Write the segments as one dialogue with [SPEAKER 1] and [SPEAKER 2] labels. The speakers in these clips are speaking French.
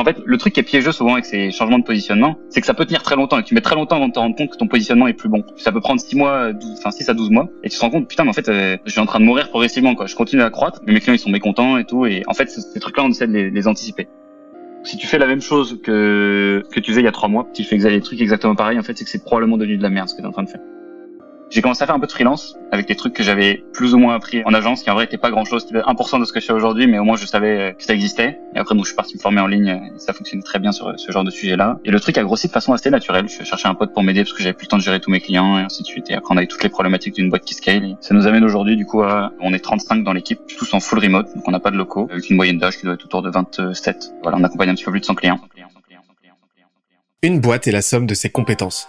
[SPEAKER 1] En fait, le truc qui est piégeux souvent avec ces changements de positionnement, c'est que ça peut tenir très longtemps et tu mets très longtemps avant de te rendre compte que ton positionnement est plus bon. Ça peut prendre 6 mois, 12, enfin 6 à 12 mois et tu te rends compte, putain, mais en fait, euh, je suis en train de mourir progressivement, quoi. Je continue à croître, mais mes clients, ils sont mécontents et tout. Et en fait, ces trucs-là, on essaie de les, anticiper. Si tu fais la même chose que, que tu faisais il y a 3 mois, si tu fais des trucs exactement pareil, en fait, c'est que c'est probablement devenu de la merde ce que tu es en train de faire. J'ai commencé à faire un peu de freelance avec des trucs que j'avais plus ou moins appris en agence, qui en vrai était pas grand chose, 1% de ce que je fais aujourd'hui, mais au moins je savais que ça existait. Et après, donc, je suis parti me former en ligne, et ça fonctionnait très bien sur ce genre de sujet-là. Et le truc a grossi de façon assez naturelle. Je cherchais un pote pour m'aider parce que j'avais plus le temps de gérer tous mes clients et ainsi de suite. Et après, on avait toutes les problématiques d'une boîte qui scale. Et ça nous amène aujourd'hui, du coup, à, on est 35 dans l'équipe, tous en full remote, donc on n'a pas de locaux, avec une moyenne d'âge qui doit être autour de 27. Voilà, on accompagne un petit peu plus de 100 clients.
[SPEAKER 2] Une boîte est la somme de ses compétences.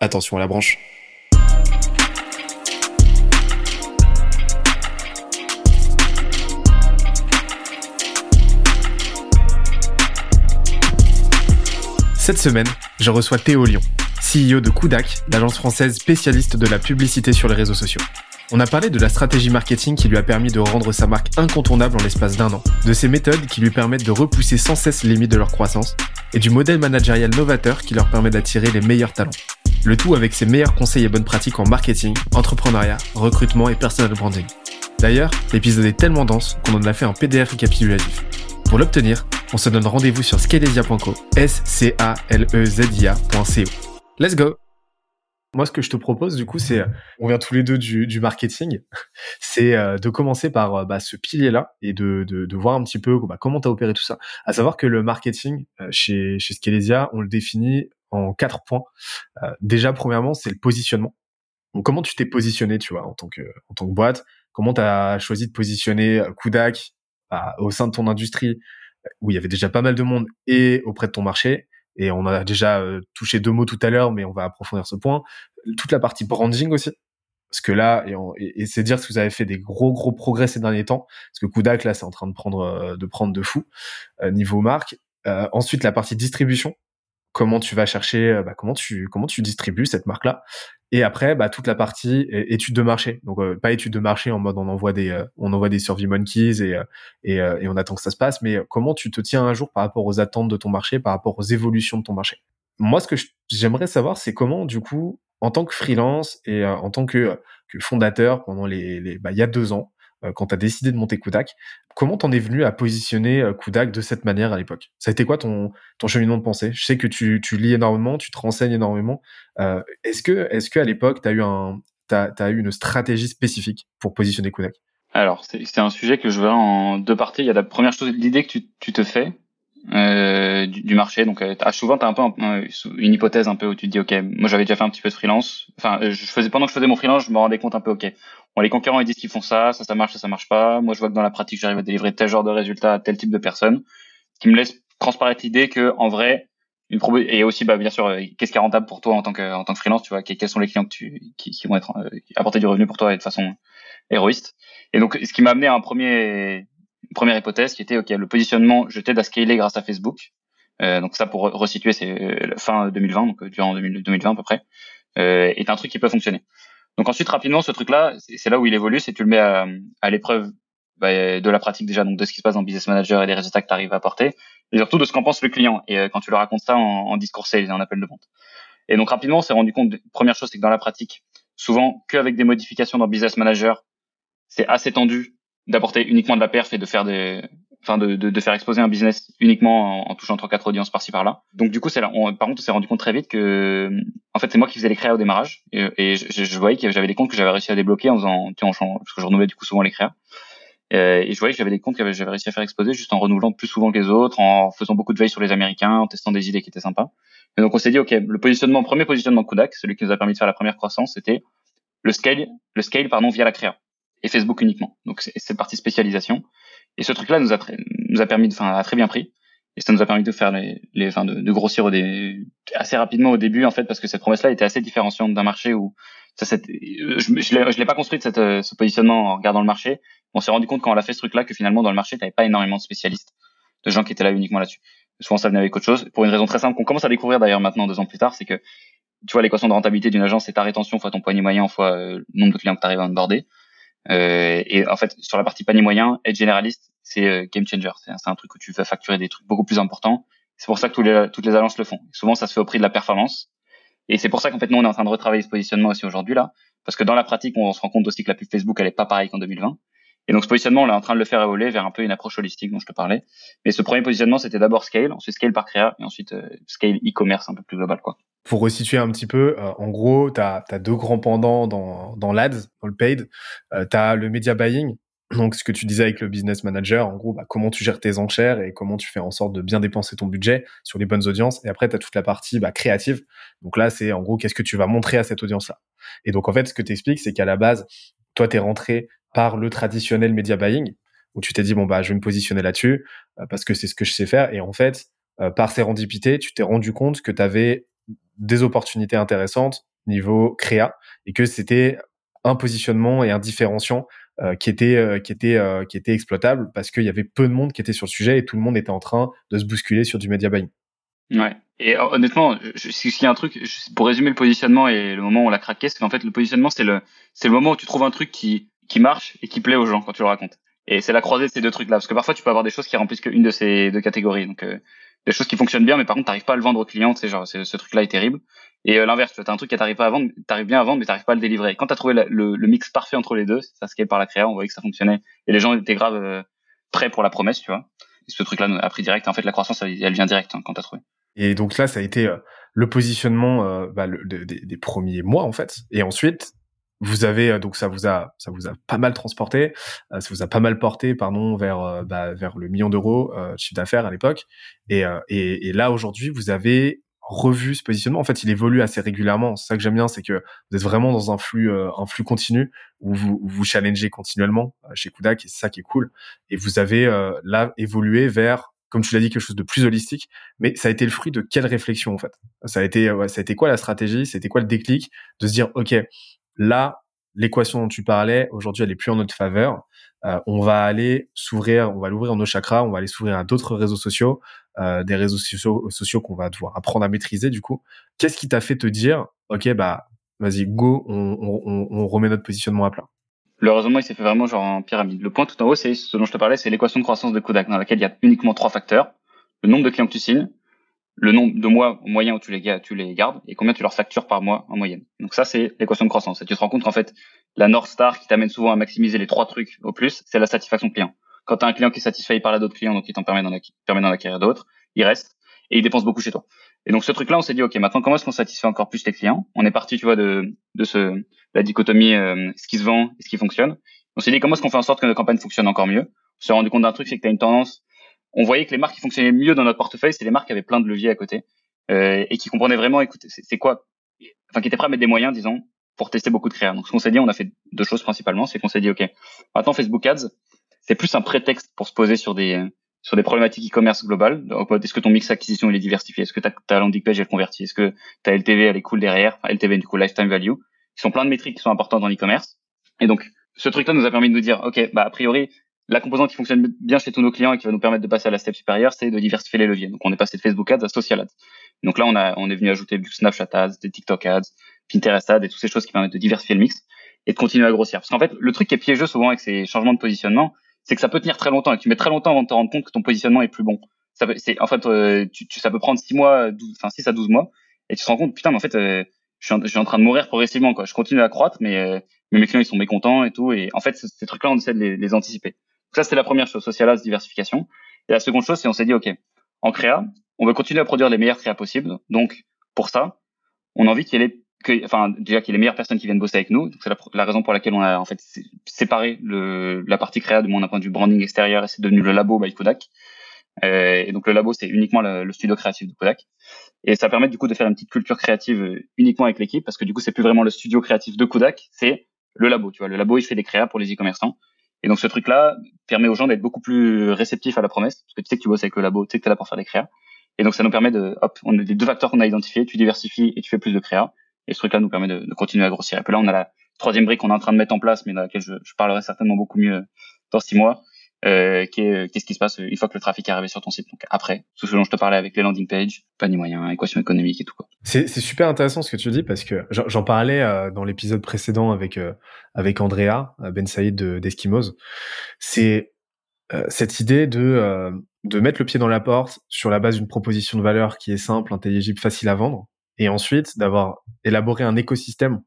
[SPEAKER 2] attention à la branche. Cette semaine, je reçois Théo Lyon, CEO de Kudak, l'agence française spécialiste de la publicité sur les réseaux sociaux. On a parlé de la stratégie marketing qui lui a permis de rendre sa marque incontournable en l'espace d'un an, de ses méthodes qui lui permettent de repousser sans cesse les limites de leur croissance, et du modèle managérial novateur qui leur permet d'attirer les meilleurs talents. Le tout avec ses meilleurs conseils et bonnes pratiques en marketing, entrepreneuriat, recrutement et personal branding. D'ailleurs, l'épisode est tellement dense qu'on en a fait un PDF récapitulatif. Pour l'obtenir, on se donne rendez-vous sur scalesia.co, s c a l e z i a.co. Let's go. Moi, ce que je te propose, du coup, c'est, on vient tous les deux du, marketing, c'est euh, de commencer par euh, bah, ce pilier-là et de, de, voir un petit peu bah, comment tu as opéré tout ça. À savoir que le marketing euh, chez, chez Scalesia, on le définit en quatre points. déjà, premièrement, c'est le positionnement. Donc, comment tu t'es positionné, tu vois, en tant que, en tant que boîte? Comment tu as choisi de positionner Kudak bah, au sein de ton industrie où il y avait déjà pas mal de monde et auprès de ton marché? Et on a déjà euh, touché deux mots tout à l'heure, mais on va approfondir ce point. Toute la partie branding aussi. Parce que là, et, c'est dire que vous avez fait des gros gros progrès ces derniers temps. Parce que Kudak là, c'est en train de prendre euh, de prendre de fou euh, niveau marque. ensuite, la partie distribution comment tu vas chercher, euh, bah, comment tu comment tu distribues cette marque-là. Et après, bah, toute la partie étude de marché. Donc euh, pas étude de marché en mode on envoie des euh, on envoie des survey monkeys et, et, et on attend que ça se passe, mais comment tu te tiens un jour par rapport aux attentes de ton marché, par rapport aux évolutions de ton marché. Moi, ce que j'aimerais savoir, c'est comment du coup, en tant que freelance et en tant que, que fondateur pendant les, les bah, il y a deux ans, euh, quand tu as décidé de monter Kudak. Comment t'en es venu à positionner euh, Kudak de cette manière à l'époque? Ça a été quoi ton, ton cheminement de pensée? Je sais que tu, tu lis énormément, tu te renseignes énormément. Euh, est-ce que, est-ce qu'à l'époque, tu as eu un, t'as, as eu une stratégie spécifique pour positionner Kudak?
[SPEAKER 1] Alors, c'est, un sujet que je verrai en deux parties. Il y a la première chose, l'idée que tu, tu te fais euh, du, du, marché. Donc, euh, souvent, tu as un peu une hypothèse un peu où tu te dis, OK, moi j'avais déjà fait un petit peu de freelance. Enfin, je faisais pendant que je faisais mon freelance, je me rendais compte un peu, OK, les concurrents ils disent qu'ils font ça, ça ça marche, ça ça marche pas. Moi je vois que dans la pratique j'arrive à délivrer tel genre de résultat à tel type de personne, qui me laisse transparaître l'idée que en vrai une et aussi bah bien sûr euh, qu'est-ce qui est rentable pour toi en tant que en tant que freelance, tu vois, quels sont les clients que tu qui, qui vont être euh, apporter du revenu pour toi et de façon héroïste. Et donc ce qui m'a amené à un premier première hypothèse qui était ok le positionnement je t'aide grâce à Facebook. Euh, donc ça pour resituer c'est fin 2020 donc durant 2020 à peu près euh, est un truc qui peut fonctionner. Donc ensuite, rapidement, ce truc-là, c'est là où il évolue, c'est tu le mets à, à l'épreuve bah, de la pratique déjà, donc de ce qui se passe dans Business Manager et des résultats que tu arrives à apporter, et surtout de ce qu'en pense le client. Et euh, quand tu le racontes ça en, en discours sales et en appel de vente. Et donc rapidement, on s'est rendu compte, première chose, c'est que dans la pratique, souvent qu'avec des modifications dans Business Manager, c'est assez tendu d'apporter uniquement de la perf et de faire des, enfin de, de, de, faire exposer un business uniquement en, touchant trois quatre audiences par-ci par-là. Donc du coup, c'est là, on, par contre, on s'est rendu compte très vite que, en fait, c'est moi qui faisais les créas au démarrage et, et je, je, voyais que j'avais des comptes que j'avais réussi à débloquer en faisant, tu en parce que je renouvelais du coup souvent les créas. Euh, et je voyais que j'avais des comptes que j'avais réussi à faire exposer juste en renouvelant plus souvent que les autres, en faisant beaucoup de veille sur les Américains, en testant des idées qui étaient sympas. Et donc on s'est dit, ok, le positionnement, premier positionnement Kodak, celui qui nous a permis de faire la première croissance, c'était le scale, le scale pardon via la créa et Facebook uniquement. Donc c'est cette partie spécialisation. Et ce truc-là nous a, nous a permis, enfin, a très bien pris. Et ça nous a permis de faire les, les enfin de, de grossir au assez rapidement au début en fait parce que cette promesse-là était assez différenciante d'un marché où ça, je, je l'ai pas construit cette, ce positionnement en regardant le marché. On s'est rendu compte quand on a fait ce truc-là que finalement dans le marché, t'avais pas énormément de spécialistes, de gens qui étaient là uniquement là-dessus. Souvent ça venait avec autre chose. Pour une raison très simple qu'on commence à découvrir d'ailleurs maintenant deux ans plus tard, c'est que tu vois l'équation de rentabilité d'une agence, c'est ta rétention fois ton panier moyen fois euh, le nombre de clients que tu arrives à onboarder. Euh, et en fait, sur la partie panier moyen, être généraliste, c'est euh, game changer. C'est un truc où tu vas facturer des trucs beaucoup plus importants. C'est pour ça que tous les, toutes les agences le font. souvent, ça se fait au prix de la performance. Et c'est pour ça qu'en fait, nous, on est en train de retravailler ce positionnement aussi aujourd'hui là, parce que dans la pratique, on se rend compte aussi que la pub Facebook, elle est pas pareille qu'en 2020. Et donc ce positionnement, on est en train de le faire évoluer vers un peu une approche holistique dont je te parlais. Mais ce premier positionnement, c'était d'abord scale, ensuite scale par créa, et ensuite euh, scale e-commerce un peu plus global, quoi.
[SPEAKER 2] Pour resituer un petit peu, euh, en gros, tu as, deux grands pendants dans, dans l'ADS, dans le paid. Euh, tu as le media buying, donc ce que tu disais avec le business manager, en gros, bah, comment tu gères tes enchères et comment tu fais en sorte de bien dépenser ton budget sur les bonnes audiences. Et après, tu as toute la partie bah, créative. Donc là, c'est en gros, qu'est-ce que tu vas montrer à cette audience-là. Et donc, en fait, ce que tu expliques, c'est qu'à la base, toi, tu es rentré par le traditionnel media buying, où tu t'es dit, bon, bah, je vais me positionner là-dessus, euh, parce que c'est ce que je sais faire. Et en fait, euh, par sérendipité, tu t'es rendu compte que tu avais des opportunités intéressantes niveau créa, et que c'était un positionnement et un différenciant euh, qui était qui était qui était exploitable parce qu'il y avait peu de monde qui était sur le sujet et tout le monde était en train de se bousculer sur du media buying.
[SPEAKER 1] Ouais. Et honnêtement, s'il y a un truc, pour résumer le positionnement et le moment où on l'a craqué, c'est qu'en fait le positionnement c'est le c'est le moment où tu trouves un truc qui qui marche et qui plaît aux gens quand tu le racontes. Et c'est la croisée de ces deux trucs-là, parce que parfois tu peux avoir des choses qui remplissent qu'une de ces deux catégories. Donc euh, des choses qui fonctionnent bien, mais par contre t'arrives pas à le vendre au client, tu sais, genre ce truc-là est terrible. Et euh, l'inverse, tu as un truc qui t'arrive pas à vendre, t'arrives bien à vendre, mais t'arrives pas à le délivrer. quand t'as trouvé le, mix parfait entre les deux, ça scale par la créa, on voyait que ça fonctionnait, et les gens étaient grave euh, prêts pour la promesse, tu vois. Et ce truc-là a pris direct. En fait, la croissance, elle, vient direct hein, quand t'as trouvé.
[SPEAKER 2] Et donc là, ça a été le positionnement bah, des, premiers mois en fait. Et ensuite, vous avez euh, donc ça vous a ça vous a pas mal transporté, euh, ça vous a pas mal porté pardon vers euh, bah, vers le million d'euros de chiffre d'affaires à l'époque et, et, et là aujourd'hui vous avez revu ce positionnement. En fait, il évolue assez régulièrement. C'est ça que j'aime bien, c'est que vous êtes vraiment dans un flux, un flux continu où vous vous challengez continuellement chez Kudak et c'est ça qui est cool. Et vous avez là évolué vers, comme tu l'as dit, quelque chose de plus holistique. Mais ça a été le fruit de quelle réflexion en fait? Ça a été, ça a été quoi la stratégie? C'était quoi le déclic? De se dire, ok, Là, l'équation dont tu parlais, aujourd'hui, elle est plus en notre faveur. Euh, on va aller s'ouvrir, on va l'ouvrir en nos chakras, on va aller s'ouvrir à d'autres réseaux sociaux, euh, des réseaux sociaux, qu'on va devoir apprendre à maîtriser du coup. Qu'est-ce qui t'a fait te dire, ok, bah, vas-y, go, on, remet notre positionnement à plat
[SPEAKER 1] Le raisonnement, il s'est fait vraiment genre en pyramide. Le point tout en haut, c'est ce dont je te parlais, c'est l'équation de croissance de Kodak, dans laquelle il y a uniquement trois facteurs. Le nombre de clients que tu signes, le nombre de mois moyen où tu les, tu les gardes et combien tu leur factures par mois en moyenne. Donc ça, c'est l'équation de croissance. Et tu te rends compte qu'en fait, la North Star qui t'amène souvent à maximiser les trois trucs au plus, c'est la satisfaction client. Quand tu as un client qui est satisfait, par d'autres clients, donc il t'en permet d'en acquérir d'autres, il reste et il dépense beaucoup chez toi. Et donc ce truc-là, on s'est dit, ok, maintenant comment est-ce qu'on satisfait encore plus tes clients? On est parti, tu vois, de, de ce, la dichotomie euh, ce qui se vend et ce qui fonctionne. On s'est dit comment est-ce qu'on fait en sorte que nos campagnes fonctionnent encore mieux? On s'est rendu compte d'un truc, c'est que tu as une tendance. On voyait que les marques qui fonctionnaient mieux dans notre portefeuille, c'est les marques qui avaient plein de leviers à côté euh, et qui comprenait vraiment, écoute, c'est quoi, enfin qui était prêt à mettre des moyens, disons, pour tester beaucoup de créa. Donc ce qu'on s'est dit, on a fait deux choses principalement, c'est qu'on s'est dit, ok, maintenant Facebook Ads, c'est plus un prétexte pour se poser sur des sur des problématiques e-commerce globales. Est-ce que ton mix acquisition il est diversifié? Est-ce que ta, ta landing page elle convertit? Est-ce que ta LTV elle est cool derrière? LTV du coup lifetime value, qui sont plein de métriques qui sont importantes dans l'e-commerce. Et donc ce truc-là nous a permis de nous dire, ok, bah a priori la composante qui fonctionne bien chez tous nos clients et qui va nous permettre de passer à la step supérieure, c'est de diversifier les leviers. Donc on est passé de Facebook Ads à Social Ads. Donc là, on, a, on est venu ajouter du Snapchat Ads, des TikTok Ads, Pinterest Ads et toutes ces choses qui permettent de diversifier le mix et de continuer à grossir. Parce qu'en fait, le truc qui est piégeux souvent avec ces changements de positionnement, c'est que ça peut tenir très longtemps et tu mets très longtemps avant de te rendre compte que ton positionnement est plus bon. Ça peut, c'est, en fait, euh, tu, ça peut prendre 6 mois, 12, enfin 6 à 12 mois et tu te rends compte, putain, mais en fait, euh, je, suis en, je, train de mourir progressivement. Quoi. Je continue à croître, mais, euh, mes clients ils sont mécontents et tout. Et en fait, ces trucs-là, on essaie de les anticiper. Ça, c'était la première chose, social ads, diversification. Et la seconde chose, c'est on s'est dit, OK, en créa, on veut continuer à produire les meilleures créas possibles. Donc, pour ça, on a envie qu'il y ait les, enfin, déjà qu'il ait les meilleures personnes qui viennent bosser avec nous. C'est la, raison pour laquelle on a, en fait, séparé le, la partie créa de mon point de vue branding extérieur et c'est devenu le labo by Kodak. Euh, et donc, le labo, c'est uniquement le, studio créatif de Kodak. Et ça permet, du coup, de faire une petite culture créative uniquement avec l'équipe parce que, du coup, c'est plus vraiment le studio créatif de Kodak, c'est le labo, tu vois. Le labo, il fait des créas pour les e-commerçants. Et donc ce truc-là permet aux gens d'être beaucoup plus réceptifs à la promesse, parce que tu sais que tu bosses avec le labo, tu sais que tu es là pour faire des créas. Et donc ça nous permet de, hop, on a les deux facteurs qu'on a identifiés, tu diversifies et tu fais plus de créa. Et ce truc-là nous permet de, continuer à grossir. Et puis là, on a la troisième brique qu'on est en train de mettre en place, mais dans laquelle je parlerai certainement beaucoup mieux dans six mois, euh, qu'est-ce qui se passe? Une fois que le trafic est arrivé sur ton site. Donc après, tout ce dont je te parlais avec les landing pages, panier moyen, équation économique et tout.
[SPEAKER 2] C'est super intéressant ce que tu dis parce que j'en parlais euh, dans l'épisode précédent avec euh, avec Andrea euh, Ben Saïd d'Eskimos. C'est cette idée de de mettre le pied dans la porte sur la base d'une proposition de valeur qui est simple, intelligible, facile à vendre, et ensuite d'avoir élaboré un écosystème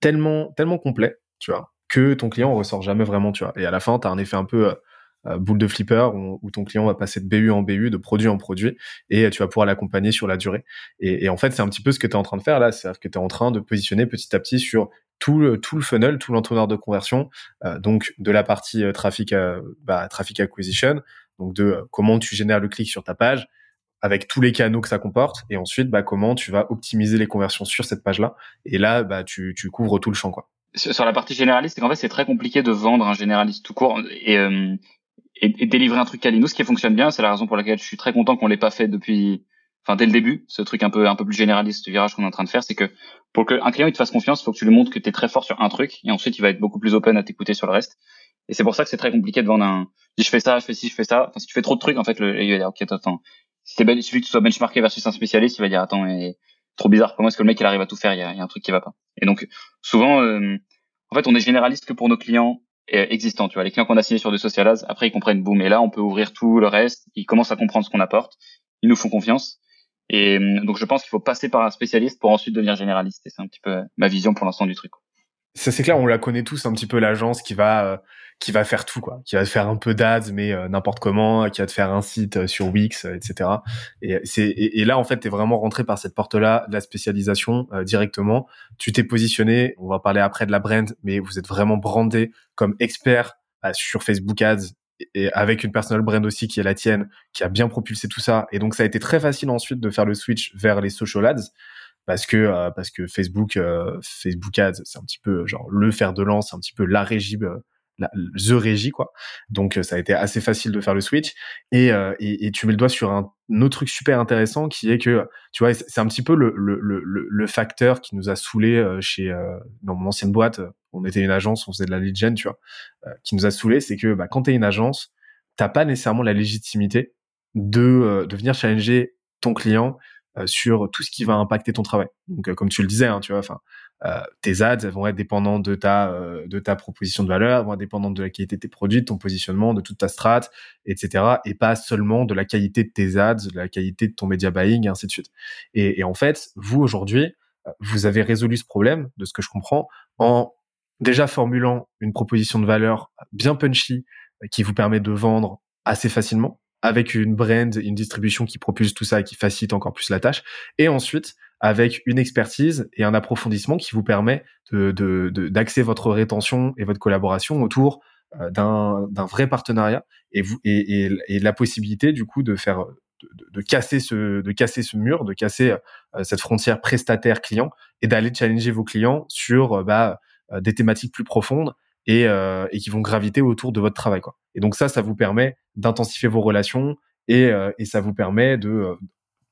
[SPEAKER 2] tellement tellement complet, tu vois, que ton client ressort jamais vraiment, tu vois. Et à la fin, tu as un effet un peu euh, boule de flipper où, ton client va passer de BU en BU, de produit en produit, et tu vas pouvoir l'accompagner sur la durée. Et, en fait, c'est un petit peu ce que tu es en train de faire là, c'est-à-dire que tu es en train de positionner petit à petit sur tout le, tout le funnel, tout l'entonnoir de conversion, euh, donc de la partie euh, traffic, bah, traffic acquisition, donc de comment tu génères le clic sur ta page, avec tous les canaux que ça comporte, et ensuite bah, comment tu vas optimiser les conversions sur cette page-là. Et là, bah, tu, tu couvres tout le champ. quoi
[SPEAKER 1] sur la partie généraliste, c'est qu'en fait c'est très compliqué de vendre un généraliste tout court et et, délivrer un truc quali. Nous, ce qui fonctionne bien, c'est la raison pour laquelle je suis très content qu'on l'ait pas fait depuis, enfin dès le début, ce truc un peu un peu plus généraliste, ce virage qu'on est en train de faire, c'est que pour qu'un client il te fasse confiance, il faut que tu lui montres que tu es très fort sur un truc, et ensuite il va être beaucoup plus open à t'écouter sur le reste. Et c'est pour ça que c'est très compliqué de vendre un. Si je fais ça, je fais ci, je fais ça. Enfin, si tu fais trop de trucs, en fait, le, il va dire ok, attends. Si il suffit que tu sois benchmarké versus un spécialiste, il va dire attends, mais trop bizarre. Comment est-ce que le mec il arrive à tout faire? Il y a, y a, un truc qui va pas. Et donc souvent, euh, en fait, on est généraliste que pour nos clients existants. Tu vois, les clients qu'on a signés sur de social ads, après ils comprennent boum, et là on peut ouvrir tout le reste. Ils commencent à comprendre ce qu'on apporte. Ils nous font confiance. Et hum, donc je pense qu'il faut passer par un spécialiste pour ensuite devenir généraliste. Et c'est un petit peu ma vision pour l'instant du truc.
[SPEAKER 2] Ça c'est clair, on la connaît tous un petit peu l'agence qui va euh, qui va faire tout quoi, qui va faire un peu d'ads mais euh, n'importe comment, qui va te faire un site euh, sur Wix, etc. Et c'est et, là en fait t'es vraiment rentré par cette porte là, de la spécialisation directement. Tu t'es positionné, on va parler après de la brand, mais vous êtes vraiment brandé comme expert sur Facebook Ads et avec une personal brand aussi qui est la tienne, qui a bien propulsé tout ça. Et donc ça a été très facile ensuite de faire le switch vers les social ads parce que euh, parce que Facebook euh, Facebook Ads c'est un petit peu genre le fer de lance, un petit peu la régie euh, la, the régie quoi. Donc ça a été assez facile de faire le switch. Et, et, et tu mets le doigt sur un, autre truc super intéressant qui est que tu vois c'est un petit peu le, le, le, le facteur qui nous a saoulé chez dans mon ancienne boîte. On était une agence on faisait de la lead gen tu vois. Qui nous a saoulé c'est que bah, quand t'es une agence t'as pas nécessairement la légitimité de de venir challenger ton client euh, sur tout ce qui va impacter ton travail. Donc, euh, comme tu le disais, hein, tu vois, enfin, euh, tes ads vont être dépendantes de ta de ta proposition de valeur, vont être dépendantes de la qualité de tes produits, de ton positionnement, de toute ta strat, etc. Et pas seulement de la qualité de tes ads, de la qualité de ton media buying, et ainsi de suite. Et, et en fait, vous aujourd'hui, vous avez résolu ce problème, de ce que je comprends, en déjà formulant une proposition de valeur bien punchy qui vous permet de vendre assez facilement avec une brand, une distribution qui propulse tout ça et qui facilite encore plus la tâche. Et ensuite, avec une expertise et un approfondissement qui vous permet de, d'axer votre rétention et votre collaboration autour euh, d'un, vrai partenariat et, vous, et, la possibilité du coup de faire de, de, casser ce de casser mur, de casser euh, cette frontière prestataire client et d'aller challenger vos clients sur euh, bah, des thématiques plus profondes et, euh, et qui vont graviter autour de votre travail. Quoi. Et donc ça, ça vous permet d'intensifier vos relations et, euh, et ça vous permet de, euh,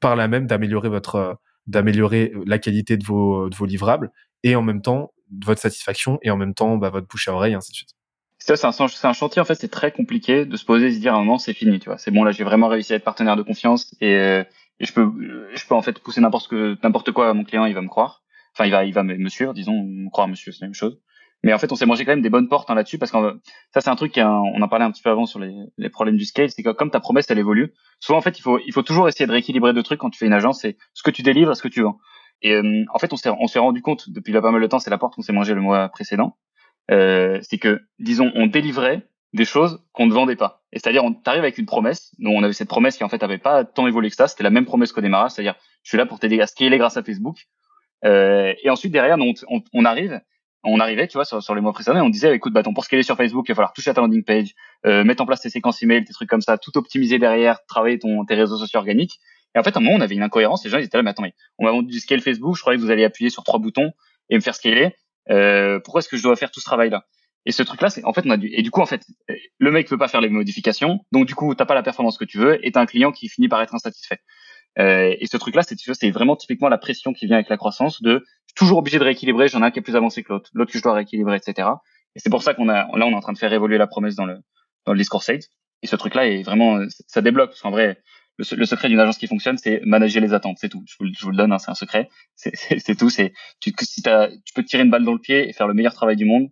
[SPEAKER 2] par là même, d'améliorer votre, d'améliorer la qualité de vos, de vos livrables et en même temps votre satisfaction et en même temps bah, votre bouche à oreille, ainsi de suite.
[SPEAKER 1] Ça, c'est un, c'est un chantier, en fait, c'est très compliqué de se poser et se dire à un moment, c'est fini, tu vois. C'est bon, là, j'ai vraiment réussi à être partenaire de confiance et, et je peux, je peux en fait pousser n'importe que, n'importe quoi à mon client, il va me croire. Enfin, il va, il va me suivre, disons, me croire monsieur, c'est la même chose. Mais en fait, on s'est mangé quand même des bonnes portes hein, là-dessus parce que ça, c'est un truc qu'on en parlait un petit peu avant sur les, les problèmes du scale, c'est que comme ta promesse, elle évolue, souvent en fait, il faut, il faut toujours essayer de rééquilibrer deux trucs quand tu fais une agence, c'est ce que tu délivres, ce que tu vends. Et euh, en fait, on s'est, on s'est rendu compte depuis là pas mal de temps, c'est la porte qu'on s'est mangé le mois précédent, euh, c'est que, disons, on délivrait des choses qu'on ne vendait pas. Et c'est-à-dire, on t'arrive avec une promesse. Nous, on avait cette promesse qui en fait avait pas tant évolué que ça. C'était la même promesse qu'au démarrage, c'est-à-dire, je suis là pour t'aider à scaler grâce à Facebook. Euh, et ensuite derrière, on, arrive on arrivait, tu vois, sur, sur les mois précédents, on disait, écoute, bah, pour scaler sur Facebook, il va falloir toucher à ta landing page, euh, mettre en place tes séquences email, tes trucs comme ça, tout optimiser derrière, travailler ton, tes réseaux sociaux organiques. Et en fait, à un moment, on avait une incohérence. Les gens ils étaient là, mais attendez, on m'a vendu du scale Facebook, je croyais que vous alliez appuyer sur trois boutons et me faire scaler. Euh, pourquoi est-ce que je dois faire tout ce travail-là? Et ce truc-là, c'est en fait, on a dû, et du coup, en fait, le mec peut pas faire les modifications, donc du coup, t'as pas la performance que tu veux, et t'as un client qui finit par être insatisfait. Euh, et ce truc-là, c'est vraiment typiquement la pression qui vient avec la croissance de toujours obligé de rééquilibrer. J'en ai un qui est plus avancé que l'autre, l'autre que je dois rééquilibrer, etc. Et c'est pour ça qu'on a, là, on est en train de faire évoluer la promesse dans le dans le discours sales. Et ce truc-là est vraiment, ça débloque. Parce qu'en vrai, le, secret d'une agence qui fonctionne, c'est manager les attentes, c'est tout. Je vous, je vous le donne, hein, c'est un secret. C'est tout. C'est tu, si tu peux tirer une balle dans le pied et faire le meilleur travail du monde.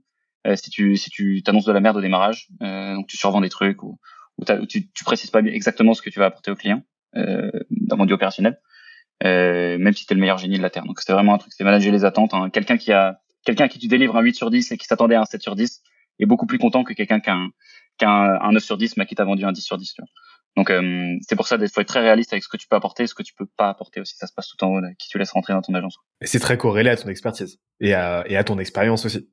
[SPEAKER 1] Euh, si tu si tu t'annonces de la merde au démarrage, euh, donc tu survends des trucs ou, tu, précises pas exactement ce que tu vas apporter au client euh, d'un point opérationnel, euh, même si tu es le meilleur génie de la terre. Donc c'est vraiment un truc, c'est manager les attentes. Hein. Quelqu'un qui a quelqu'un qui tu délivres un 8 sur 10 et qui s'attendait à un 7 sur 10 est beaucoup plus content que quelqu'un qui a un, qui un, 9 sur 10 mais qui t'a vendu un 10 sur 10. Tu vois. Donc euh, c'est pour ça qu'il faut être très réaliste avec ce que tu peux apporter et ce que tu peux pas apporter aussi. Ça se passe tout en haut, qui tu laisses rentrer dans ton agence.
[SPEAKER 2] Et c'est très corrélé à ton expertise et à, et à ton expérience aussi.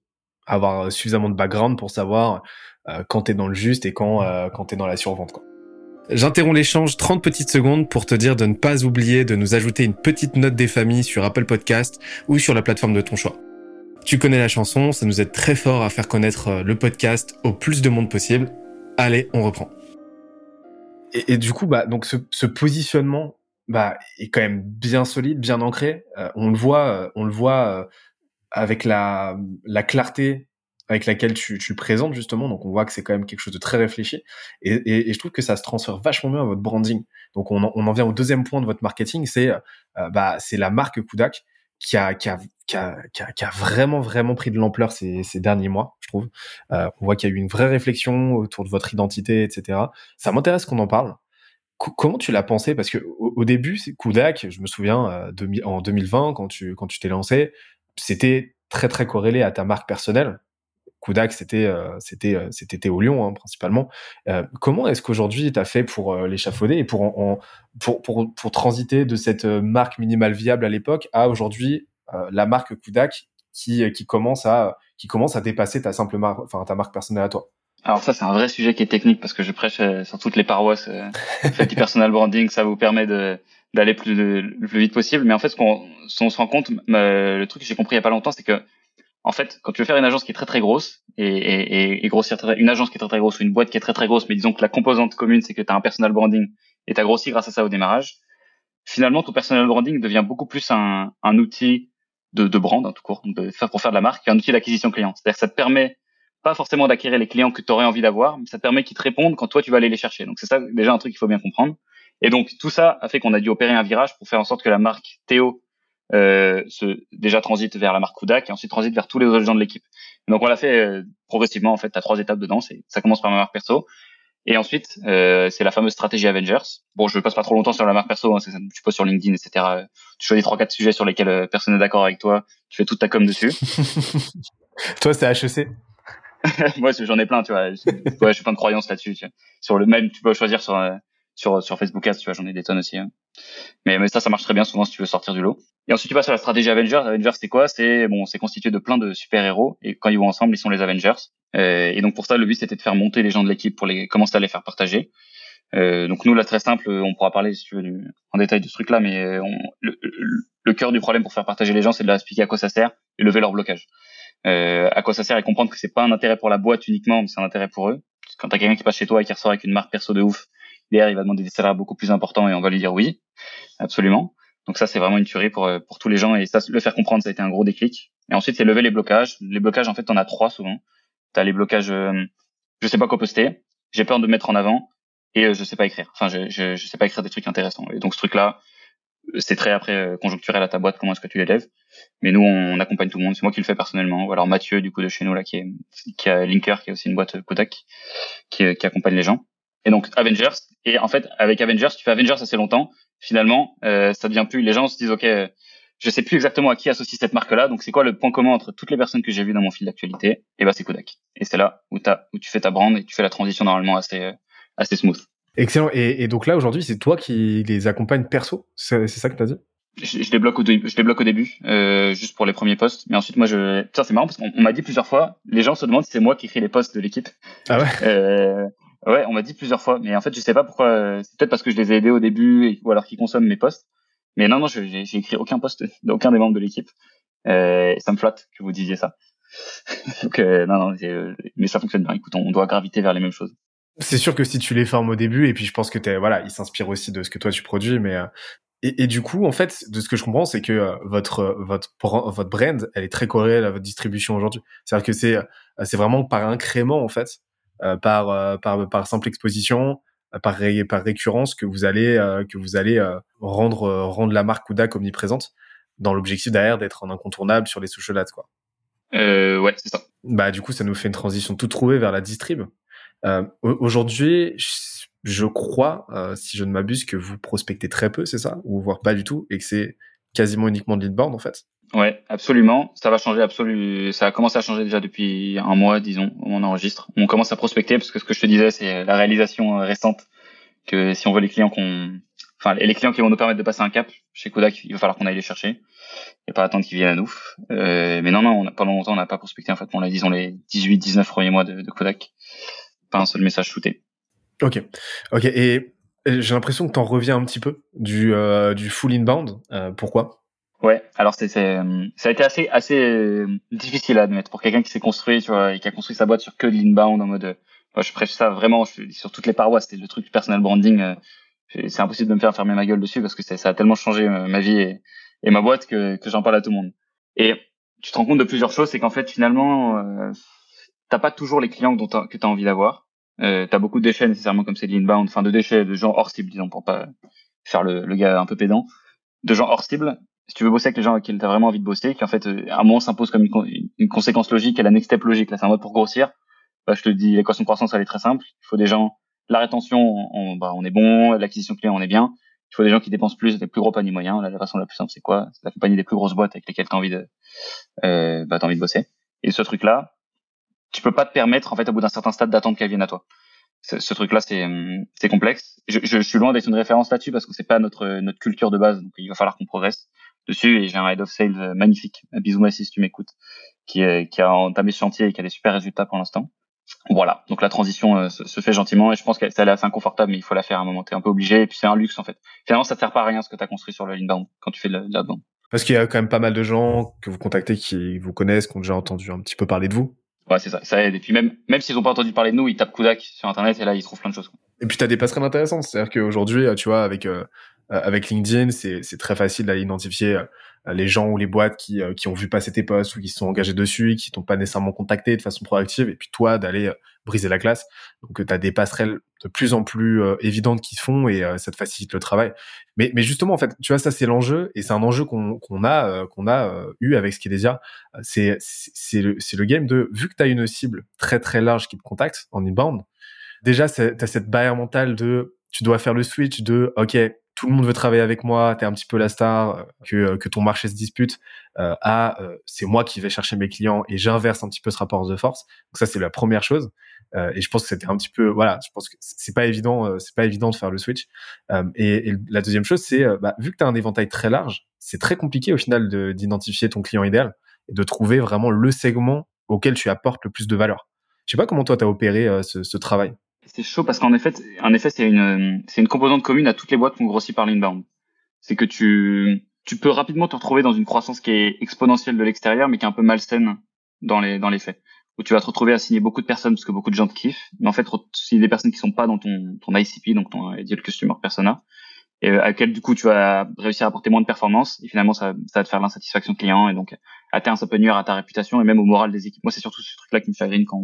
[SPEAKER 2] Avoir suffisamment de background pour savoir euh, quand t'es dans le juste et quand euh, quand t'es dans la survente. Quoi. J'interromps l'échange 30 petites secondes pour te dire de ne pas oublier de nous ajouter une petite note des familles sur Apple Podcast ou sur la plateforme de ton choix. Tu connais la chanson, ça nous aide très fort à faire connaître euh, le podcast au plus de monde possible. Allez, on reprend. Et, du coup, bah, donc ce, positionnement, bah, est quand même bien solide, bien ancré. Euh, on le voit, euh, on le voit avec la, la clarté avec laquelle tu, tu présentes justement. Donc on voit que c'est quand même quelque chose de très réfléchi. Et, et, et, je trouve que ça se transfère vachement bien à votre branding. Donc on en, on en vient au deuxième point de votre marketing, c'est euh, bah c'est la marque Kudak qui a, qui a, qui a, qui a, vraiment vraiment pris de l'ampleur ces, ces derniers mois, je trouve. Euh, on voit qu'il y a eu une vraie réflexion autour de votre identité, etc. Ça m'intéresse qu'on en parle. comment tu l'as pensé? Parce que au, début, c'est Kudak, je me souviens, euh, en 2020, quand tu quand tu t'es lancé, c'était très très corrélé à ta marque personnelle. Kudak, c'était euh, c'était euh, c'était Théo Lyon hein, principalement. Euh, comment est-ce qu'aujourd'hui tu as fait pour l'échafauder et pour, pour, pour transiter de cette marque minimale viable à l'époque à aujourd'hui la marque Kudak qui qui commence à qui commence à dépasser ta simple marque enfin ta marque personnelle à toi?
[SPEAKER 1] Alors ça c'est un vrai sujet qui est technique parce que je prêche sur toutes les paroisses. du personal branding, ça vous permet d'aller plus le plus vite possible. Mais en fait, ce qu'on on se rend compte, le truc que j'ai compris il y a pas longtemps, c'est que en fait, quand tu veux faire une agence qui est très très grosse et, et, et grossir une agence qui est très très grosse ou une boîte qui est très très grosse, mais disons que la composante commune c'est que tu as un personal branding et tu as grossi grâce à ça au démarrage, finalement ton personal branding devient beaucoup plus un, un outil de, de brand, en tout court, de faire pour faire de la marque, qu'un outil d'acquisition client. C'est-à-dire que ça te permet pas forcément d'acquérir les clients que tu aurais envie d'avoir, mais ça te permet qu'ils te répondent quand toi tu vas aller les chercher. Donc c'est ça déjà un truc qu'il faut bien comprendre. Et donc tout ça a fait qu'on a dû opérer un virage pour faire en sorte que la marque Théo euh, se, déjà transite vers la marque Kudak et ensuite transite vers tous les autres gens de l'équipe. Donc on l'a fait euh, progressivement en fait, tu as trois étapes dedans, c'est ça commence par ma marque perso et ensuite euh, c'est la fameuse stratégie Avengers. Bon, je passe pas trop longtemps sur la marque perso, hein, tu poses sur LinkedIn, etc. Tu choisis trois quatre sujets sur lesquels euh, personne n'est d'accord avec toi, tu fais toute ta com dessus.
[SPEAKER 2] toi c'est HEC.
[SPEAKER 1] Moi j'en ai plein, tu vois. Je, ouais, suis plein de croyances là-dessus. Sur le même, tu peux choisir sur euh, sur sur Facebook Ads, tu vois, j'en ai des tonnes aussi. Hein. Mais, mais ça, ça marche très bien souvent si tu veux sortir du lot. Et ensuite, tu passes à la stratégie Avengers. Avengers, c'est quoi? C'est bon, c'est constitué de plein de super héros et quand ils vont ensemble, ils sont les Avengers. Euh, et donc pour ça, le but c'était de faire monter les gens de l'équipe pour les commencer à les faire partager. Euh, donc nous là très simple, on pourra parler si tu veux du, en détail de ce truc-là, mais euh, on, le, le, cœur du problème pour faire partager les gens, c'est de leur expliquer à quoi ça sert et lever leur blocage. Euh, à quoi ça sert et comprendre que c'est pas un intérêt pour la boîte uniquement, mais c'est un intérêt pour eux. Quand t'as quelqu'un qui passe chez toi et qui ressort avec une marque perso de ouf, derrière il va demander des salaires beaucoup plus importants et on va lui dire oui, absolument. Donc ça, c'est vraiment une tuerie pour, pour tous les gens et ça, le faire comprendre, ça a été un gros déclic. Et ensuite, c'est lever les blocages. Les blocages, en fait, t'en as trois souvent. T'as les blocages, euh, je sais pas quoi poster, j'ai peur de mettre en avant et euh, je sais pas écrire. Enfin, je, je, je sais pas écrire des trucs intéressants. Et donc ce truc-là, c'est très après euh, conjoncturel à ta boîte, comment est-ce que tu l'élèves. Mais nous, on, accompagne tout le monde. C'est moi qui le fais personnellement. Ou alors Mathieu, du coup, de chez nous, là, qui est, qui a Linker, qui est aussi une boîte Kodak, qui, qui accompagne les gens. Et donc Avengers. Et en fait, avec Avengers, tu fais Avengers assez longtemps. Finalement, euh, ça devient plus. Les gens se disent, ok, je sais plus exactement à qui associe cette marque-là. Donc c'est quoi le point commun entre toutes les personnes que j'ai vues dans mon fil d'actualité? Et eh ben c'est Kodak. Et c'est là où, as, où tu fais ta brand et tu fais la transition normalement assez assez smooth.
[SPEAKER 2] Excellent. Et, et donc là aujourd'hui, c'est toi qui les accompagne perso? C'est ça que tu as dit?
[SPEAKER 1] Je, je, les bloque au, je les bloque au début, euh, juste pour les premiers posts. Mais ensuite, moi, je, ça c'est marrant parce qu'on m'a dit plusieurs fois, les gens se demandent si c'est moi qui écris les posts de l'équipe.
[SPEAKER 2] Ah ouais?
[SPEAKER 1] Euh, Ouais, on m'a dit plusieurs fois, mais en fait, je sais pas pourquoi. Euh, c'est peut-être parce que je les ai aidés au début ou alors qu'ils consomment mes posts. Mais non, non, j'ai écrit aucun post d'aucun des membres de l'équipe. Euh, ça me flatte que vous disiez ça. Donc non, non, mais ça fonctionne bien. Écoute, on doit graviter vers les mêmes choses.
[SPEAKER 2] C'est sûr que si tu les formes au début, et puis je pense que t'es, voilà, ils s'inspirent aussi de ce que toi tu produis, mais et, et, du coup, en fait, de ce que je comprends, c'est que euh, votre euh, votre votre brand, elle est très corrélée à votre distribution aujourd'hui. C'est-à-dire que c'est euh, c'est vraiment par incrément en fait, par par par simple exposition, par par récurrence que vous allez que vous allez rendre rendre la marque Kudak omniprésente dans l'objectif derrière d'être un incontournable sur les ads quoi.
[SPEAKER 1] Euh, ouais, c'est ça.
[SPEAKER 2] Bah du coup, ça nous fait une transition tout trouvée vers la distrib. Euh, aujourd'hui, je crois, euh, si je ne m'abuse, que vous prospectez très peu, c'est ça? Ou voire pas du tout, et que c'est quasiment uniquement de l'inbound en fait
[SPEAKER 1] Ouais, absolument. Ça va changer absolument. Ça a commencé à changer déjà depuis un mois, disons, où on enregistre. On commence à prospecter parce que ce que je te disais, c'est la réalisation euh, récente que si on veut les clients qu'on, enfin, les clients qui vont nous permettre de passer un cap chez Kodak, il va falloir qu'on aille les chercher et pas attendre qu'ils viennent à nous. Euh, mais non, non, on a, pendant longtemps, on n'a pas prospecté en fait. On a disons les 18, 19 premiers mois de, de Kodak. Pas un seul message shooté.
[SPEAKER 2] Ok, ok. Et j'ai l'impression que tu en reviens un petit peu du, euh, du full inbound. Euh, pourquoi?
[SPEAKER 1] Ouais, alors c'est, ça a été assez assez euh, difficile à admettre pour quelqu'un qui s'est construit, tu vois, et qui a construit sa boîte sur que de l'inbound en mode, moi je prêche ça vraiment je, sur toutes les parois, c'était le truc du personal branding. c'est impossible de me faire fermer ma gueule dessus parce que ça a tellement changé ma vie et, ma boîte que, j'en parle à tout le monde. Et tu te rends compte de plusieurs choses, c'est qu'en fait finalement, euh, t'as pas toujours les clients dont que tu as envie d'avoir. Euh, t'as beaucoup de déchets nécessairement comme c'est de l'inbound, enfin de déchets de gens hors cible, disons, pour pas faire le, le gars un peu pédant, de gens hors cible. Si tu veux bosser avec les gens avec qui t'as vraiment envie de bosser, qui en fait euh, à un moment s'impose comme une, conséquence logique et la next step logique, là c'est un mode pour grossir. Bah, je te dis, l'équation de croissance elle est très simple. Il faut des gens, la rétention, on, bah, on est bon, l'acquisition client on est bien. Il faut des gens qui dépensent plus, des plus gros paniers moyens. la façon la plus simple c'est quoi? C'est d'accompagner des plus grosses boîtes avec lesquelles t'as envie de, euh, bah, t'as envie de bosser. Et ce truc là, tu peux pas te permettre en fait au bout d'un certain stade d'attendre qu'elle vienne à toi. Ce, ce truc-là, c'est c'est complexe. Je, je, suis loin d'être une référence là-dessus parce que c'est pas notre notre culture de base, donc il va falloir qu'on progresse dessus. Et j'ai un head of sales magnifique, bisous Massi si tu m'écoutes, qui qui a entamé ce chantier et qui a des super résultats pour l'instant. Voilà, donc la transition euh, se, fait gentiment et je pense qu'elle est assez inconfortable, mais il faut la faire à un moment. T'es un peu obligé et puis c'est un luxe en fait. Finalement, ça te sert pas à rien ce que tu as construit sur le inbound quand tu fais le l'inbound.
[SPEAKER 2] Parce qu'il y a quand même pas mal de gens que vous contactez qui vous connaissent, qui ont déjà entendu un petit peu parler de vous.
[SPEAKER 1] Ouais, c'est ça, ça aide. Et puis même, même s'ils ont pas entendu parler de nous, ils tapent Kudak sur Internet et là, ils trouvent plein de choses.
[SPEAKER 2] Et puis, tu as des passerelles intéressantes. C'est-à-dire qu'aujourd'hui, tu vois, avec, euh, avec LinkedIn, c'est très facile d'aller identifier euh, les gens ou les boîtes qui, euh, qui ont vu passer tes posts ou qui se sont engagés dessus, qui t'ont pas nécessairement contacté de façon proactive, et puis toi d'aller briser la classe. Donc tu as des passerelles de plus en plus évidentes qui se font et ça te facilite le travail. Mais, mais justement, en fait, tu vois, ça c'est l'enjeu et c'est un enjeu qu'on qu'on a qu'on a eu avec Skilesia. C'est c'est le, le game de vu que tu as une cible très très large qui te contacte en inbound, déjà tu as cette barrière mentale de tu dois faire le switch de OK, tout le monde veut travailler avec moi, tu es un petit peu la star, euh, que, euh, que ton marché se dispute, euh, à euh, c'est moi qui vais chercher mes clients et j'inverse un petit peu ce rapport de force. Donc ça c'est la première chose. Euh, et je pense que c'était un petit peu, voilà, je pense que c'est pas évident, c'est pas évident de faire le switch. Et, et, la deuxième chose c'est, bah, vu que tu as un éventail très large, c'est très compliqué au final d'identifier ton client idéal et de trouver vraiment le segment auquel tu apportes le plus de valeur. Je sais pas comment toi tu as opéré ce, ce travail.
[SPEAKER 1] C'est chaud parce qu'en effet, en effet, c'est une, c'est une composante commune à toutes les boîtes qu'on grossit par l'inbound. C'est que tu, tu peux rapidement te retrouver dans une croissance qui est exponentielle de l'extérieur, mais qui est un peu malsaine dans les, dans les faits. Où tu vas te retrouver à signer beaucoup de personnes parce que beaucoup de gens te kiffent, mais en fait, signer des personnes qui sont pas dans ton, ton ICP, donc ton Ideal Customer Persona, et à laquelle du coup tu vas réussir à apporter moins de performance, et finalement ça, ça va te faire l'insatisfaction client, et donc à terme ça peut nuire à ta réputation et même au moral des équipes. Moi, c'est surtout ce truc-là qui me chagrine quand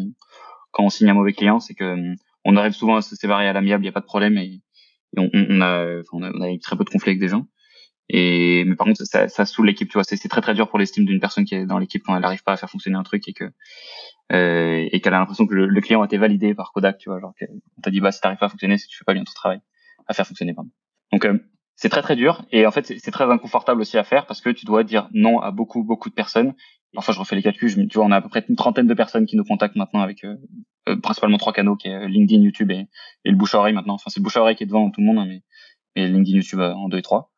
[SPEAKER 1] quand on signe un mauvais client, c'est que on arrive souvent à se séparer à l'amiable, il n'y a pas de problème et, on, a, on, a, on a eu très peu de conflits avec des gens. Et mais par contre, ça, ça saoule l'équipe, tu vois. C'est très très dur pour l'estime d'une personne qui est dans l'équipe quand elle n'arrive pas à faire fonctionner un truc et que euh, et qu'elle a l'impression que le, client a été validé par Kodak, tu vois. Genre, on t'a dit bah si t'arrives pas à fonctionner, c'est que tu fais pas bien ton travail à faire fonctionner. Pardon. Donc euh, c'est très très dur et en fait c'est très inconfortable aussi à faire parce que tu dois dire non à beaucoup beaucoup de personnes Enfin, je refais les calculs. Je, tu vois, on a à peu près une trentaine de personnes qui nous contactent maintenant avec euh, principalement trois canaux, qui est LinkedIn, YouTube et, et le bouche à oreille maintenant. Enfin, c'est le bouche à oreille qui est devant tout le monde, hein, mais, LinkedIn, YouTube euh, en deux et trois.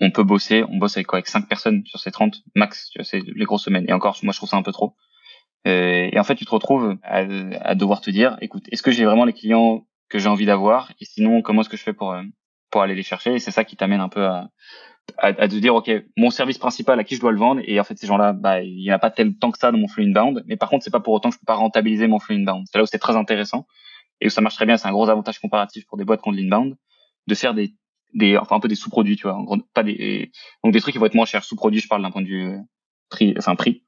[SPEAKER 1] On peut bosser, on bosse avec quoi Avec cinq personnes sur ces 30 max. Tu vois, c'est les grosses semaines. Et encore, moi, je trouve ça un peu trop. et en fait, tu te retrouves à, à devoir te dire, écoute, est-ce que j'ai vraiment les clients que j'ai envie d'avoir? Et sinon, comment est-ce que je fais pour pour aller les chercher? Et c'est ça qui t'amène un peu à à, à te dire ok mon service principal à qui je dois le vendre et en fait ces gens-là bah il y en a pas tant que ça dans mon flux inbound mais par contre c'est pas pour autant que je peux pas rentabiliser mon flux inbound. C'est là où c'est très intéressant et où ça marche très bien c'est un gros avantage comparatif pour des boîtes qui ont de l'inbound de faire des des enfin un peu des sous-produits tu vois. En gros, pas des donc des trucs qui vont être moins chers. Sous-produits je parle d'un point de vue euh, prix enfin prix.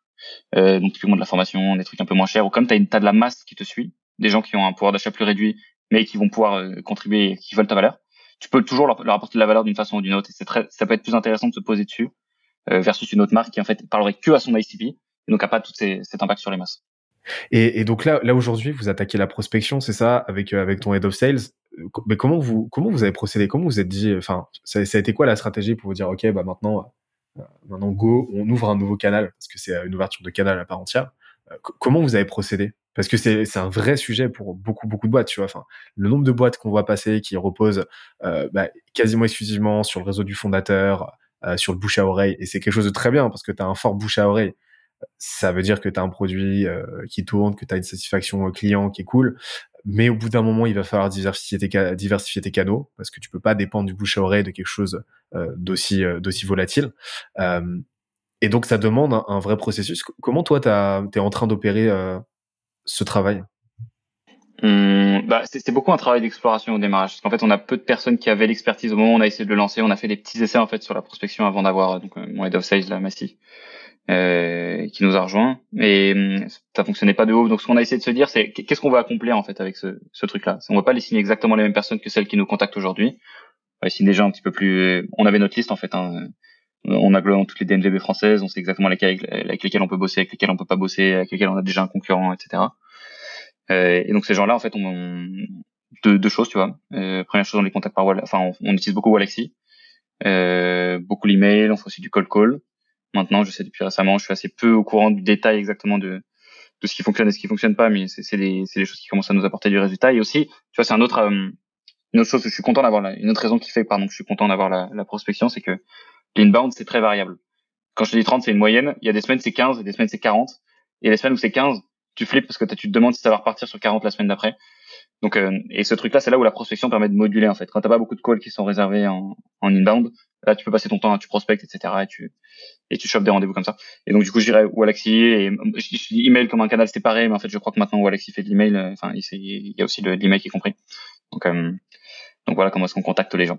[SPEAKER 1] Euh, donc typiquement de la formation des trucs un peu moins chers ou comme tu as, as de la masse qui te suit des gens qui ont un pouvoir d'achat plus réduit mais qui vont pouvoir euh, contribuer qui veulent ta valeur tu peux toujours leur, apporter de la valeur d'une façon ou d'une autre. Et c'est très, ça peut être plus intéressant de se poser dessus euh, versus une autre marque qui en fait parlerait que à son ICP et donc a pas tout cet impact sur les masses.
[SPEAKER 2] Et, donc là, là aujourd'hui, vous attaquez la prospection, c'est ça, avec euh, avec ton head of sales. Mais comment vous comment vous avez procédé? Comment vous êtes dit Enfin, ça, ça, a été quoi la stratégie pour vous dire ok, bah maintenant, euh, maintenant go, on ouvre un nouveau canal parce que c'est une ouverture de canal à part entière. comment vous avez procédé? Parce que c'est un vrai sujet pour beaucoup beaucoup de boîtes tu vois. Enfin le nombre de boîtes qu'on voit passer qui reposent euh, bah, quasiment exclusivement sur le réseau du fondateur euh, sur le bouche à oreille et c'est quelque chose de très bien parce que tu as un fort bouche à oreille ça veut dire que tu as un produit euh, qui tourne que tu as une satisfaction client qui est cool mais au bout d'un moment il va falloir diversifier tes diversifier tes canaux parce que tu peux pas dépendre du bouche à oreille de quelque chose euh, d'aussi euh, volatile. Et donc ça demande un, un, vrai processus. Comment toi tu es en train d'opérer ce travail
[SPEAKER 1] hum, bah, c'est beaucoup un travail d'exploration au démarrage. Parce qu'en fait, on a peu de personnes qui avaient l'expertise au moment où on a essayé de le lancer. On a fait des petits essais en fait sur la prospection avant d'avoir donc euh, mon head of sales, la Massif, euh, qui nous a rejoint. Et hum, ça fonctionnait pas de haut. Donc, ce qu'on a essayé de se dire, c'est qu'est-ce qu'on va accomplir en fait avec ce, ce truc-là? On va pas les signer exactement les mêmes personnes que celles qui nous contactent aujourd'hui. On va signer des un petit peu plus. On avait notre liste en fait. Hein. On a globalement toutes les DNVB françaises. On sait exactement lesquelles, avec lesquelles on peut bosser, avec lesquelles on peut pas bosser, avec lesquelles on a déjà un concurrent, etc. Euh, et donc ces gens-là, en fait, on, deux, deux choses, tu vois. Euh, première chose, on les contacte par enfin, on, on, utilise beaucoup Walaxy, euh, beaucoup l'email, on fait aussi du call call. Maintenant, je sais depuis récemment, je suis assez peu au courant du détail exactement de de ce qui fonctionne et ce qui fonctionne pas, mais c'est des, des choses qui commencent à nous apporter du résultat. Et aussi, tu vois, c'est un autre, euh, une autre chose que je suis content d'avoir, une autre raison qui fait, pardon, que je suis content d'avoir la prospection, c'est que l'inbound, c'est très variable. Quand je te dis 30, c'est une moyenne. Il y a des semaines, c'est 15, et des semaines, c'est 40. Et les semaines où c'est 15, tu flippes parce que tu te demandes si ça va repartir sur 40 la semaine d'après. Donc, euh, et ce truc-là, c'est là où la prospection permet de moduler en fait. Quand t'as pas beaucoup de calls qui sont réservés en, en inbound, là, tu peux passer ton temps, tu prospectes, etc. Et tu et tu chopes des rendez-vous comme ça. Et donc, du coup, je dirais Walaxy et je, dis email comme un canal séparé, mais en fait, je crois que maintenant Walaxy fait de l'email. Euh, enfin, il y a aussi l'email qui est compris. Donc, euh, donc voilà comment est-ce qu'on contacte les gens.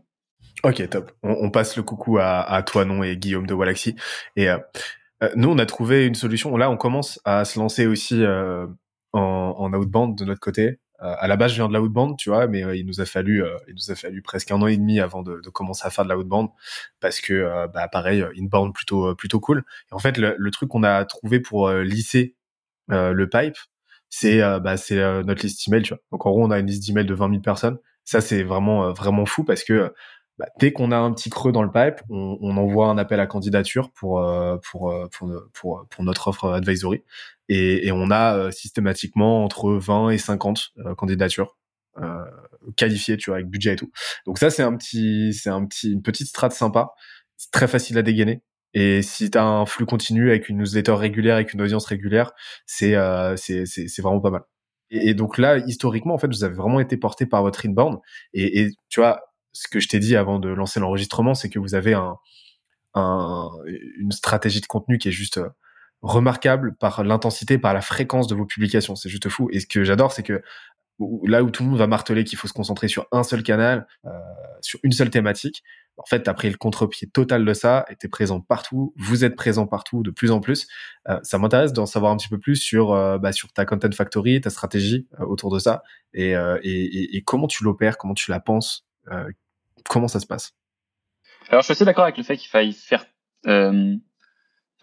[SPEAKER 2] Ok, top. On, on, passe le coucou à, à toi, non, et Guillaume de Walaxy. Et euh, euh, nous, on a trouvé une solution. Là, on commence à se lancer aussi euh, en, en, outbound de notre côté. Euh, à la base, je viens de la tu vois, mais il nous a fallu, il nous a fallu presque un an et demi avant de, de commencer à faire de la parce que, bah, pareil, inbound plutôt plutôt cool. Et en fait, le, le truc qu'on a trouvé pour lisser le pipe, c'est bah, c'est notre liste email, tu vois. Donc en gros, on a une liste d'email de 20 000 personnes. Ça, c'est vraiment vraiment fou parce que bah, dès qu'on a un petit creux dans le pipe, on, on envoie un appel à candidature pour euh, pour, euh, pour, pour, pour notre offre advisory et, et on a euh, systématiquement entre 20 et 50 candidatures euh, qualifiées, tu vois, avec budget et tout. Donc ça c'est un petit c'est un petit une petite strate sympa, c'est très facile à dégainer. Et si tu as un flux continu avec une newsletter régulière, avec une audience régulière, c'est euh, c'est c'est vraiment pas mal. Et, et, donc là, historiquement, en fait, vous avez vraiment été porté par votre inbound. Et, et tu vois, ce que je t'ai dit avant de lancer l'enregistrement, c'est que vous avez un, un, une stratégie de contenu qui est juste euh, remarquable par l'intensité, par la fréquence de vos publications. C'est juste fou. Et ce que j'adore, c'est que là où tout le monde va marteler qu'il faut se concentrer sur un seul canal, euh, sur une seule thématique, en fait, tu as pris le contre-pied total de ça et tu présent partout, vous êtes présent partout de plus en plus. Euh, ça m'intéresse d'en savoir un petit peu plus sur, bah, ta Content Factory, ta stratégie autour de ça et, comment tu l'opères, comment tu la penses, comment ça se passe
[SPEAKER 1] Alors, je suis assez d'accord avec le fait qu'il faille faire euh,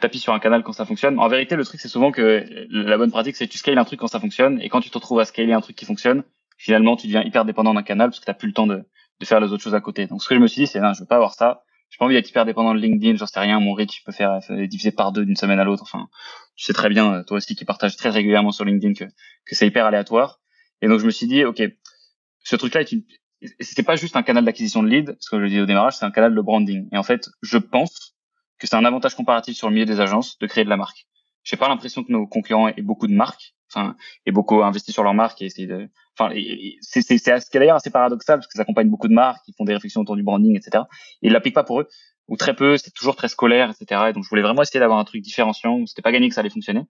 [SPEAKER 1] tapis sur un canal quand ça fonctionne. En vérité, le truc, c'est souvent que la bonne pratique, c'est tu scales un truc quand ça fonctionne, et quand tu te retrouves à scaler un truc qui fonctionne, finalement, tu deviens hyper dépendant d'un canal parce que tu n'as plus le temps de, faire les autres choses à côté. Donc, ce que je me suis dit, c'est, non, je veux pas avoir ça. J'ai pas envie d'être hyper dépendant de LinkedIn, j'en sais rien, mon reach peut faire diviser par deux d'une semaine à l'autre. Enfin, tu sais très bien, toi aussi qui partages très régulièrement sur LinkedIn que c'est hyper aléatoire. Et donc je me suis dit, ok, ce truc-là est une, c'était pas juste un canal d'acquisition de lead, ce que je dis au démarrage, c'est un canal de branding. Et en fait, je pense que c'est un avantage comparatif sur le milieu des agences de créer de la marque. J'ai pas l'impression que nos concurrents aient beaucoup de marques, enfin, aient beaucoup investi sur leur marque et essayer de, enfin, c'est c'est c'est d'ailleurs assez paradoxal parce que ça accompagne beaucoup de marques, qui font des réflexions autour du branding, etc. Et ils l'appliquent pas pour eux. ou très peu, c'est toujours très scolaire, etc. Et donc je voulais vraiment essayer d'avoir un truc différenciant où c'était pas gagné que ça allait fonctionner,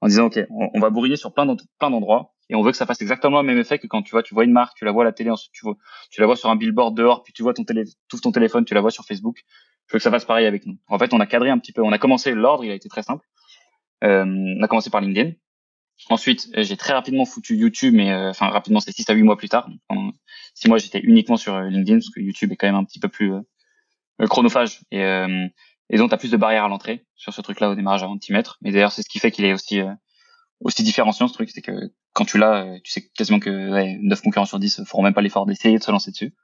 [SPEAKER 1] en disant ok, on, va bourriner sur plein d'endroits et on veut que ça fasse exactement le même effet que quand tu vois, tu vois une marque, tu la vois à la télé, ensuite tu tu la vois sur un billboard dehors, puis tu vois ton télé, tout ton téléphone, tu la vois sur Facebook. Je veux que ça fasse pareil avec nous. En fait, on a cadré un petit peu, on a commencé l'ordre, il a été très simple. Euh, on a commencé par LinkedIn. Ensuite, j'ai très rapidement foutu YouTube, mais euh, enfin rapidement, c'est 6 à 8 mois plus tard. 6 mois, j'étais uniquement sur euh, LinkedIn parce que YouTube est quand même un petit peu plus euh, chronophage et, et donc tu as plus de barrières à l'entrée sur ce truc-là au démarrage avant de t'y mettre. Mais d'ailleurs, c'est ce qui fait qu'il est aussi aussi différenciant ce truc, c'est que quand tu l'as, tu sais quasiment que ouais, 9 concurrents sur 10 feront même pas l'effort d'essayer de se lancer dessus.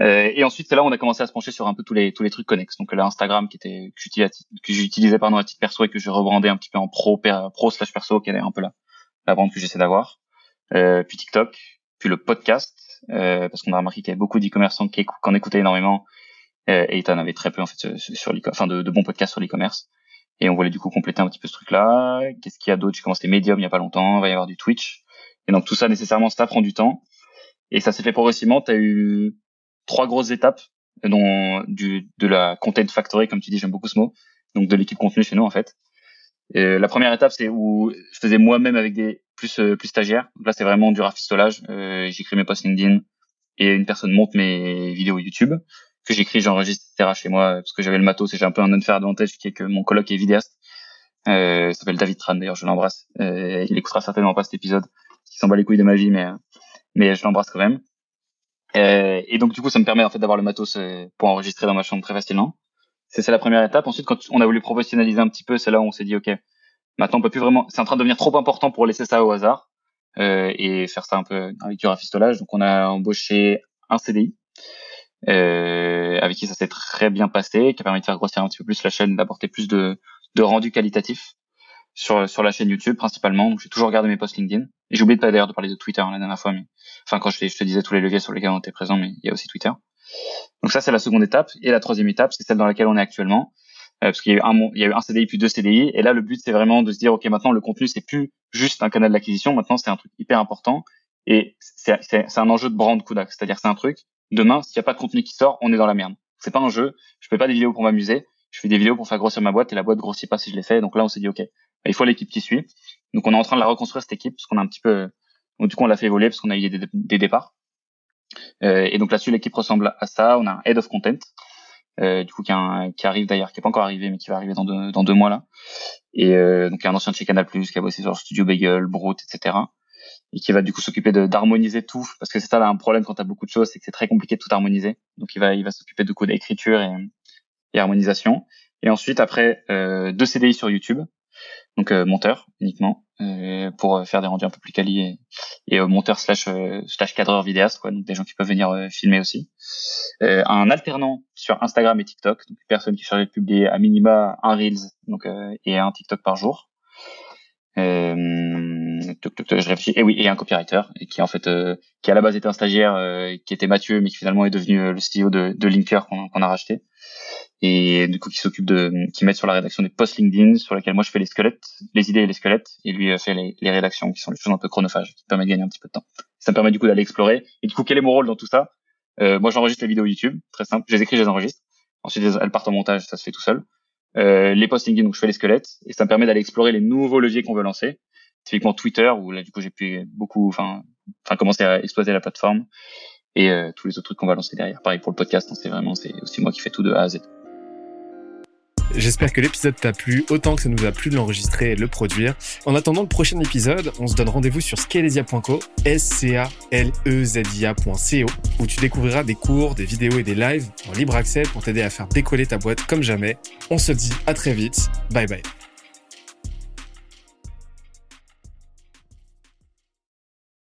[SPEAKER 1] Euh, et ensuite, c'est là où on a commencé à se pencher sur un peu tous les tous les trucs connexes. Donc là, Instagram qui était que j'utilisais pardon à titre perso et que je rebrandais un petit peu en pro pro slash perso, qui est un peu la la vente que j'essaie d'avoir. Euh, puis TikTok, puis le podcast, euh, parce qu'on a remarqué qu'il y avait beaucoup d'e-commerçants qui, en écoutaient énormément euh, et en avait très peu en fait sur le enfin de, de bons podcasts sur l'e-commerce. Et on voulait du coup compléter un petit peu ce truc-là. Qu'est-ce qu'il y a d'autre? J'ai commencé Medium il y a pas longtemps. Il va y avoir du Twitch. Et donc tout ça nécessairement, ça prend du temps. Et ça s'est fait progressivement. Tu as eu trois grosses étapes dont du de la content factory comme tu dis j'aime beaucoup ce mot donc de l'équipe contenu chez nous en fait la première étape c'est où je faisais moi-même avec des plus euh, plus stagiaires là c'est vraiment du rafistolage euh, j'écris mes posts LinkedIn et une personne monte mes vidéos YouTube que j'écris j'enregistre etc chez moi parce que j'avais le matos et j'ai un peu un unfair advantage qui est que mon coloc est vidéaste euh, s'appelle David Tran d'ailleurs je l'embrasse euh, il écoutera certainement pas cet épisode il s'en bat les couilles de ma vie mais mais je l'embrasse quand même euh, et donc du coup, ça me permet en fait d'avoir le matos euh, pour enregistrer dans ma chambre très facilement. C'est la première étape. Ensuite, quand on a voulu professionnaliser un petit peu, c'est là où on s'est dit ok, maintenant on peut plus vraiment. C'est en train de devenir trop important pour laisser ça au hasard euh, et faire ça un peu avec du rafistolage. Donc on a embauché un CDI euh, avec qui ça s'est très bien passé, qui a permis de faire grossir un petit peu plus la chaîne, d'apporter plus de, de rendu qualitatif sur sur la chaîne YouTube principalement. J'ai toujours regardé mes posts LinkedIn. Et j'ai oublié de d'ailleurs de parler de Twitter hein, la dernière fois, mais enfin quand je, te disais tous les leviers sur lesquels on était présent, mais il y a aussi Twitter. Donc ça c'est la seconde étape. Et la troisième étape, c'est celle dans laquelle on est actuellement, euh, parce qu'il y a eu un il y a eu un CDI puis deux CDI. Et là le but c'est vraiment de se dire ok maintenant le contenu c'est plus juste un canal d'acquisition, maintenant c'est un truc hyper important et c'est un enjeu de brand Kudak, c'est-à-dire c'est un truc demain s'il n'y a pas de contenu qui sort, on est dans la merde. C'est pas un jeu, je fais pas des vidéos pour m'amuser, je fais des vidéos pour faire grossir ma boîte et la boîte grossit pas si je l'ai fait. Donc là on s'est dit ok, bah, il faut l'équipe qui suit. Donc on est en train de la reconstruire cette équipe parce qu'on a un petit peu, donc du coup on l'a fait évoluer parce qu'on a eu des, départs. Euh, et donc là-dessus l'équipe ressemble à ça. On a un head of content, euh, du coup qui, arrive d'ailleurs, qui est pas encore arrivé mais qui va arriver dans deux, mois là. Et euh, donc il y a un ancien de chez Canal+, qui a bossé sur Studio Bagel, Brut, etc. Et qui va du coup s'occuper d'harmoniser tout parce que c'est ça là un problème quand t'as beaucoup de choses, c'est que c'est très compliqué de tout harmoniser. Donc il va il va s'occuper de coup d'écriture et, et harmonisation. Et ensuite après euh, deux CDI sur YouTube. Donc euh, monteur uniquement euh, pour euh, faire des rendus un peu plus quali et, et monteur slash slash cadreur vidéaste quoi. Donc des gens qui peuvent venir filmer aussi. Un alternant sur Instagram et TikTok. Donc personne qui est chargée de publier à minima un reels donc et un TikTok par jour. euh, je réfléchis. Et oui, et un copywriter, et qui en fait, qui à la base était un stagiaire, qui était Mathieu, mais qui finalement est devenu le CEO de, de Linker qu'on a racheté. Et du coup qui s'occupe de qui met sur la rédaction des posts LinkedIn sur lesquels moi je fais les squelettes les idées et les squelettes et lui euh, fait les, les rédactions qui sont les choses un peu chronophages qui permettent de gagner un petit peu de temps. Ça me permet du coup d'aller explorer. Et du coup quel est mon rôle dans tout ça? Euh, moi j'enregistre les vidéos YouTube très simple. Je les écris je les enregistre. Ensuite elles partent en montage ça se fait tout seul. Euh, les posts LinkedIn donc je fais les squelettes. Et ça me permet d'aller explorer les nouveaux leviers qu'on veut lancer typiquement Twitter où là du coup j'ai pu beaucoup enfin enfin commencer à exploiter la plateforme et euh, tous les autres trucs qu'on va lancer derrière pareil pour le podcast hein, c'est vraiment c'est aussi moi qui fais tout de A à Z
[SPEAKER 2] J'espère que l'épisode t'a plu autant que ça nous a plu de l'enregistrer et de le produire. En attendant le prochain épisode, on se donne rendez-vous sur scalesia.co, s c a l e z i a.co où tu découvriras des cours, des vidéos et des lives en libre accès pour t'aider à faire décoller ta boîte comme jamais. On se dit à très vite. Bye bye.